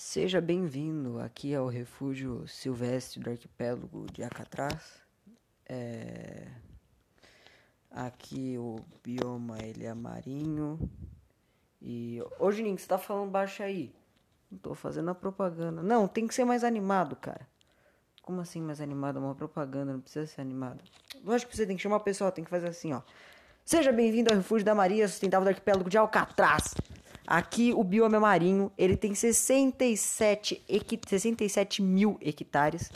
Seja bem-vindo aqui ao refúgio silvestre do arquipélago de Alcatraz. É... Aqui o bioma ele é marinho. E hoje Nick, você tá falando baixo aí. Não tô fazendo a propaganda. Não, tem que ser mais animado, cara. Como assim mais animado? Uma propaganda, não precisa ser animado. Lógico que você tem que chamar o pessoal, tem que fazer assim, ó. Seja bem-vindo ao refúgio da Maria Sustentável do arquipélago de Alcatraz. Aqui o bioma é marinho, ele tem 67, 67 mil hectares.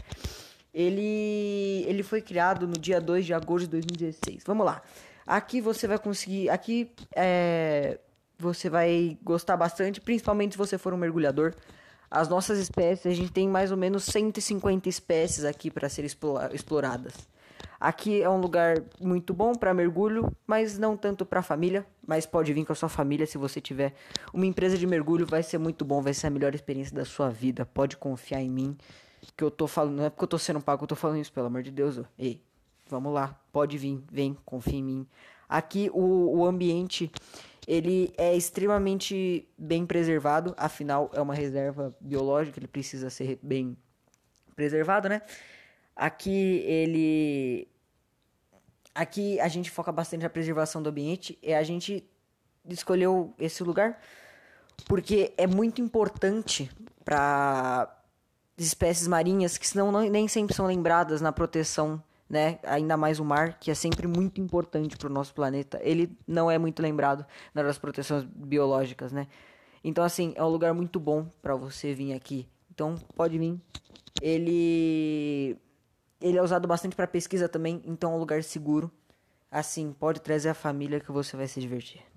Ele, ele foi criado no dia 2 de agosto de 2016. Vamos lá. Aqui você vai conseguir. Aqui é, você vai gostar bastante, principalmente se você for um mergulhador. As nossas espécies, a gente tem mais ou menos 150 espécies aqui para serem exploradas. Aqui é um lugar muito bom para mergulho, mas não tanto para família. Mas pode vir com a sua família se você tiver uma empresa de mergulho, vai ser muito bom, vai ser a melhor experiência da sua vida. Pode confiar em mim, que eu tô falando, não é porque eu tô sendo pago, eu tô falando isso, pelo amor de Deus. Ei, vamos lá, pode vir, vem, confia em mim. Aqui o, o ambiente ele é extremamente bem preservado, afinal é uma reserva biológica, ele precisa ser bem preservado, né? Aqui ele Aqui a gente foca bastante na preservação do ambiente e a gente escolheu esse lugar porque é muito importante para espécies marinhas que senão não, nem sempre são lembradas na proteção, né? Ainda mais o mar, que é sempre muito importante para o nosso planeta. Ele não é muito lembrado nas proteções biológicas, né? Então assim, é um lugar muito bom para você vir aqui. Então pode vir. Ele ele é usado bastante para pesquisa também, então é um lugar seguro. Assim, pode trazer a família que você vai se divertir.